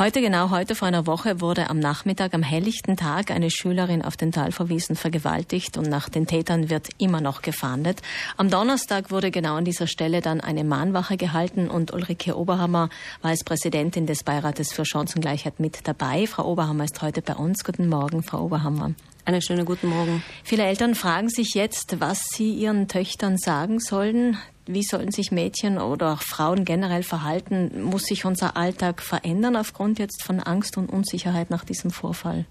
Heute, genau heute vor einer Woche, wurde am Nachmittag, am helllichten Tag, eine Schülerin auf den Talverwiesen vergewaltigt und nach den Tätern wird immer noch gefahndet. Am Donnerstag wurde genau an dieser Stelle dann eine Mahnwache gehalten und Ulrike Oberhammer war als Präsidentin des Beirates für Chancengleichheit mit dabei. Frau Oberhammer ist heute bei uns. Guten Morgen, Frau Oberhammer. Einen schönen guten Morgen. Viele Eltern fragen sich jetzt, was sie ihren Töchtern sagen sollen wie sollen sich Mädchen oder auch Frauen generell verhalten? Muss sich unser Alltag verändern aufgrund jetzt von Angst und Unsicherheit nach diesem Vorfall?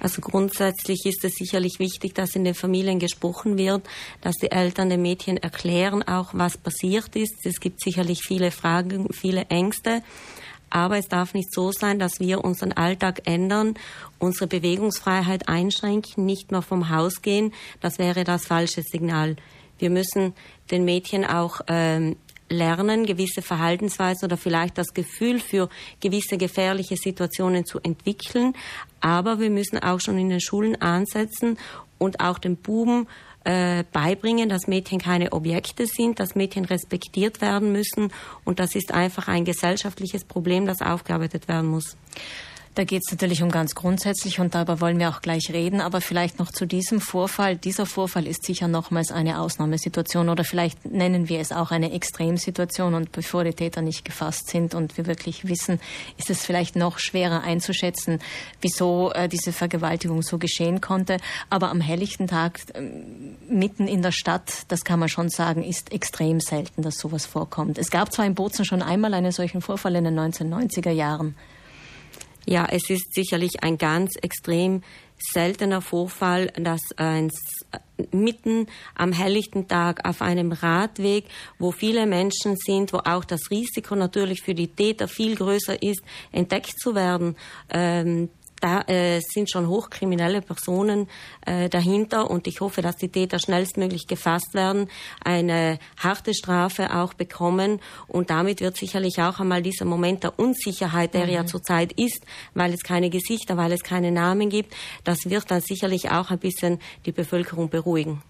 Also grundsätzlich ist es sicherlich wichtig, dass in den Familien gesprochen wird, dass die Eltern den Mädchen erklären auch, was passiert ist. Es gibt sicherlich viele Fragen, viele Ängste. Aber es darf nicht so sein, dass wir unseren Alltag ändern, unsere Bewegungsfreiheit einschränken, nicht mehr vom Haus gehen. Das wäre das falsche Signal. Wir müssen den Mädchen auch ähm, lernen, gewisse Verhaltensweisen oder vielleicht das Gefühl für gewisse gefährliche Situationen zu entwickeln. Aber wir müssen auch schon in den Schulen ansetzen und auch den Buben äh, beibringen, dass Mädchen keine Objekte sind, dass Mädchen respektiert werden müssen. Und das ist einfach ein gesellschaftliches Problem, das aufgearbeitet werden muss. Da geht es natürlich um ganz grundsätzlich und darüber wollen wir auch gleich reden. Aber vielleicht noch zu diesem Vorfall. Dieser Vorfall ist sicher nochmals eine Ausnahmesituation oder vielleicht nennen wir es auch eine Extremsituation. Und bevor die Täter nicht gefasst sind und wir wirklich wissen, ist es vielleicht noch schwerer einzuschätzen, wieso äh, diese Vergewaltigung so geschehen konnte. Aber am helllichten Tag äh, mitten in der Stadt, das kann man schon sagen, ist extrem selten, dass sowas vorkommt. Es gab zwar in Bozen schon einmal einen solchen Vorfall in den 1990er Jahren. Ja, es ist sicherlich ein ganz extrem seltener Vorfall, dass ein, mitten am helllichten Tag auf einem Radweg, wo viele Menschen sind, wo auch das Risiko natürlich für die Täter viel größer ist, entdeckt zu werden, ähm, da äh, sind schon hochkriminelle Personen äh, dahinter und ich hoffe, dass die Täter schnellstmöglich gefasst werden, eine harte Strafe auch bekommen und damit wird sicherlich auch einmal dieser Moment der Unsicherheit, der mhm. ja zurzeit ist, weil es keine Gesichter, weil es keine Namen gibt, das wird dann sicherlich auch ein bisschen die Bevölkerung beruhigen.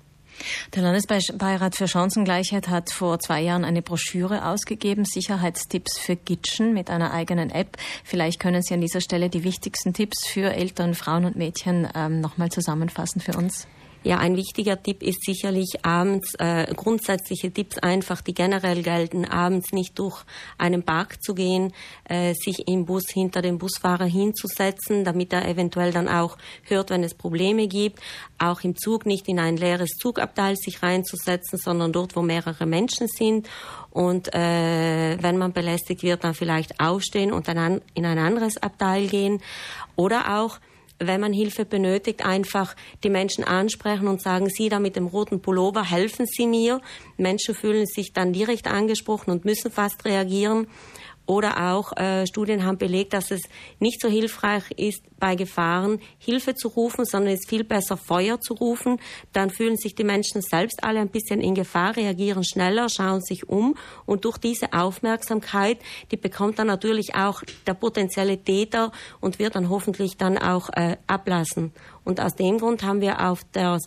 Der Landesbeirat für Chancengleichheit hat vor zwei Jahren eine Broschüre ausgegeben, Sicherheitstipps für Gitschen mit einer eigenen App. Vielleicht können Sie an dieser Stelle die wichtigsten Tipps für Eltern, Frauen und Mädchen ähm, nochmal zusammenfassen für uns. Ja, ein wichtiger Tipp ist sicherlich abends, äh, grundsätzliche Tipps einfach, die generell gelten, abends nicht durch einen Park zu gehen, äh, sich im Bus hinter dem Busfahrer hinzusetzen, damit er eventuell dann auch hört, wenn es Probleme gibt. Auch im Zug nicht in ein leeres Zugabteil sich reinzusetzen, sondern dort, wo mehrere Menschen sind. Und äh, wenn man belästigt wird, dann vielleicht aufstehen und dann in ein anderes Abteil gehen. Oder auch wenn man Hilfe benötigt, einfach die Menschen ansprechen und sagen, Sie da mit dem roten Pullover, helfen Sie mir. Menschen fühlen sich dann direkt angesprochen und müssen fast reagieren. Oder auch äh, Studien haben belegt, dass es nicht so hilfreich ist, bei Gefahren Hilfe zu rufen, sondern es ist viel besser, Feuer zu rufen. Dann fühlen sich die Menschen selbst alle ein bisschen in Gefahr, reagieren schneller, schauen sich um. Und durch diese Aufmerksamkeit, die bekommt dann natürlich auch der potenzielle Täter und wird dann hoffentlich dann auch äh, ablassen. Und aus dem Grund haben wir auf der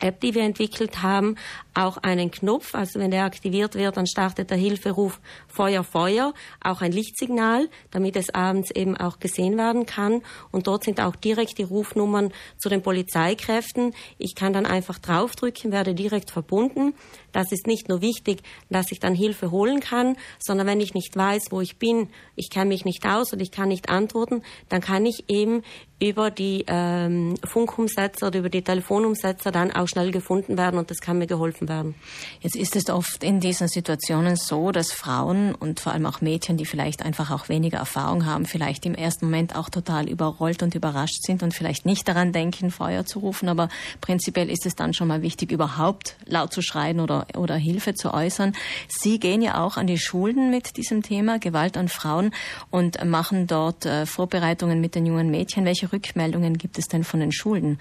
App, die wir entwickelt haben, auch einen Knopf. Also wenn der aktiviert wird, dann startet der Hilferuf Feuer, Feuer, auch ein Lichtsignal, damit es abends eben auch gesehen werden kann. Und dort sind auch direkt die Rufnummern zu den Polizeikräften. Ich kann dann einfach draufdrücken, werde direkt verbunden. Das ist nicht nur wichtig, dass ich dann Hilfe holen kann, sondern wenn ich nicht weiß, wo ich bin, ich kenne mich nicht aus und ich kann nicht antworten, dann kann ich eben über die ähm, Funkumsetzer oder über die Telefonumsetzer dann auch schnell gefunden werden und das kann mir geholfen werden. Jetzt ist es oft in diesen Situationen so, dass Frauen und vor allem auch Mädchen, die vielleicht einfach auch weniger Erfahrung haben, vielleicht im ersten Moment auch total überrollt und überrascht sind und vielleicht nicht daran denken, Feuer zu rufen, aber prinzipiell ist es dann schon mal wichtig, überhaupt laut zu schreien oder oder, Hilfe zu äußern. Sie gehen ja auch an die Schulen mit diesem Thema Gewalt an Frauen und machen dort äh, Vorbereitungen mit den jungen Mädchen. Welche Rückmeldungen gibt es denn von den Schulen?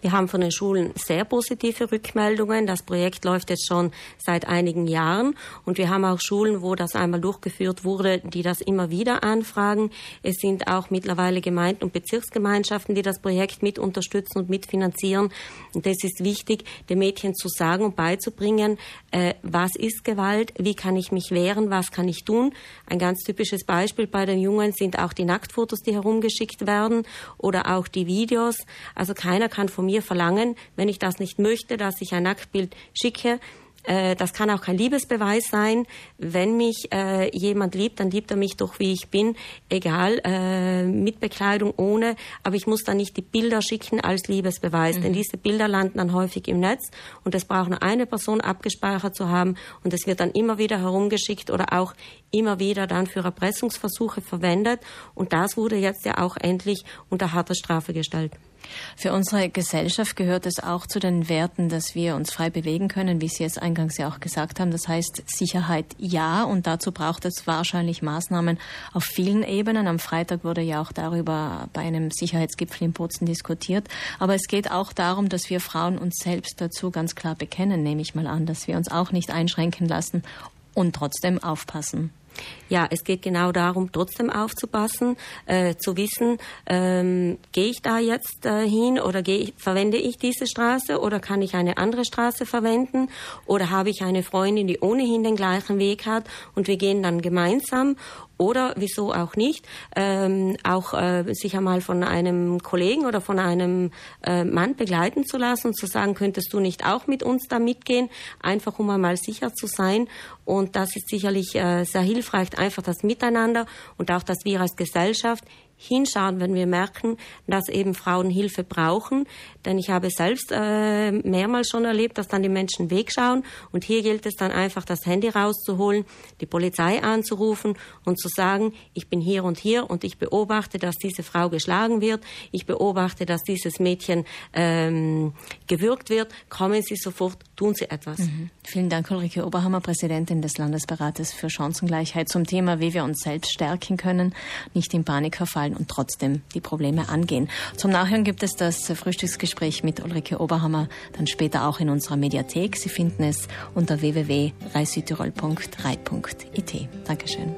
Wir haben von den Schulen sehr positive Rückmeldungen. Das Projekt läuft jetzt schon seit einigen Jahren und wir haben auch Schulen, wo das einmal durchgeführt wurde, die das immer wieder anfragen. Es sind auch mittlerweile Gemeinden und Bezirksgemeinschaften, die das Projekt mit unterstützen und mitfinanzieren. Und das ist wichtig, den Mädchen zu sagen und beizubringen, äh, was ist Gewalt, wie kann ich mich wehren, was kann ich tun. Ein ganz typisches Beispiel bei den Jungen sind auch die Nacktfotos, die herumgeschickt werden oder auch die Videos. Also keiner kann von mir verlangen, wenn ich das nicht möchte, dass ich ein Nacktbild schicke, äh, das kann auch kein Liebesbeweis sein. Wenn mich äh, jemand liebt, dann liebt er mich doch, wie ich bin, egal, äh, mit Bekleidung, ohne. Aber ich muss dann nicht die Bilder schicken als Liebesbeweis, mhm. denn diese Bilder landen dann häufig im Netz und es braucht nur eine Person abgespeichert zu haben und es wird dann immer wieder herumgeschickt oder auch immer wieder dann für Erpressungsversuche verwendet. Und das wurde jetzt ja auch endlich unter harter Strafe gestellt. Für unsere Gesellschaft gehört es auch zu den Werten, dass wir uns frei bewegen können, wie Sie es eingangs ja auch gesagt haben. Das heißt Sicherheit ja und dazu braucht es wahrscheinlich Maßnahmen auf vielen Ebenen. Am Freitag wurde ja auch darüber bei einem Sicherheitsgipfel in Bozen diskutiert. Aber es geht auch darum, dass wir Frauen uns selbst dazu ganz klar bekennen, nehme ich mal an, dass wir uns auch nicht einschränken lassen und trotzdem aufpassen. Ja, es geht genau darum, trotzdem aufzupassen, äh, zu wissen, ähm, gehe ich da jetzt äh, hin oder ich, verwende ich diese Straße oder kann ich eine andere Straße verwenden oder habe ich eine Freundin, die ohnehin den gleichen Weg hat und wir gehen dann gemeinsam oder wieso auch nicht, ähm, auch äh, sich einmal von einem Kollegen oder von einem äh, Mann begleiten zu lassen und zu sagen, könntest du nicht auch mit uns da mitgehen, einfach um einmal sicher zu sein. Und das ist sicherlich äh, sehr hilfreich, einfach das Miteinander und auch, dass wir als Gesellschaft hinschauen, wenn wir merken, dass eben Frauen Hilfe brauchen. Denn ich habe selbst äh, mehrmals schon erlebt, dass dann die Menschen wegschauen. Und hier gilt es dann einfach, das Handy rauszuholen, die Polizei anzurufen und zu sagen, ich bin hier und hier und ich beobachte, dass diese Frau geschlagen wird. Ich beobachte, dass dieses Mädchen ähm, gewürgt wird. Kommen Sie sofort, tun Sie etwas. Mhm. Vielen Dank, Ulrike Oberhammer, Präsidentin des Landesberates für Chancengleichheit zum Thema, wie wir uns selbst stärken können, nicht in Panik verfallen fallen und trotzdem die Probleme angehen. Zum Nachhören gibt es das Frühstücksgespräch mit Ulrike Oberhammer dann später auch in unserer Mediathek. Sie finden es unter www.reisüdtirol.reit.it. Dankeschön.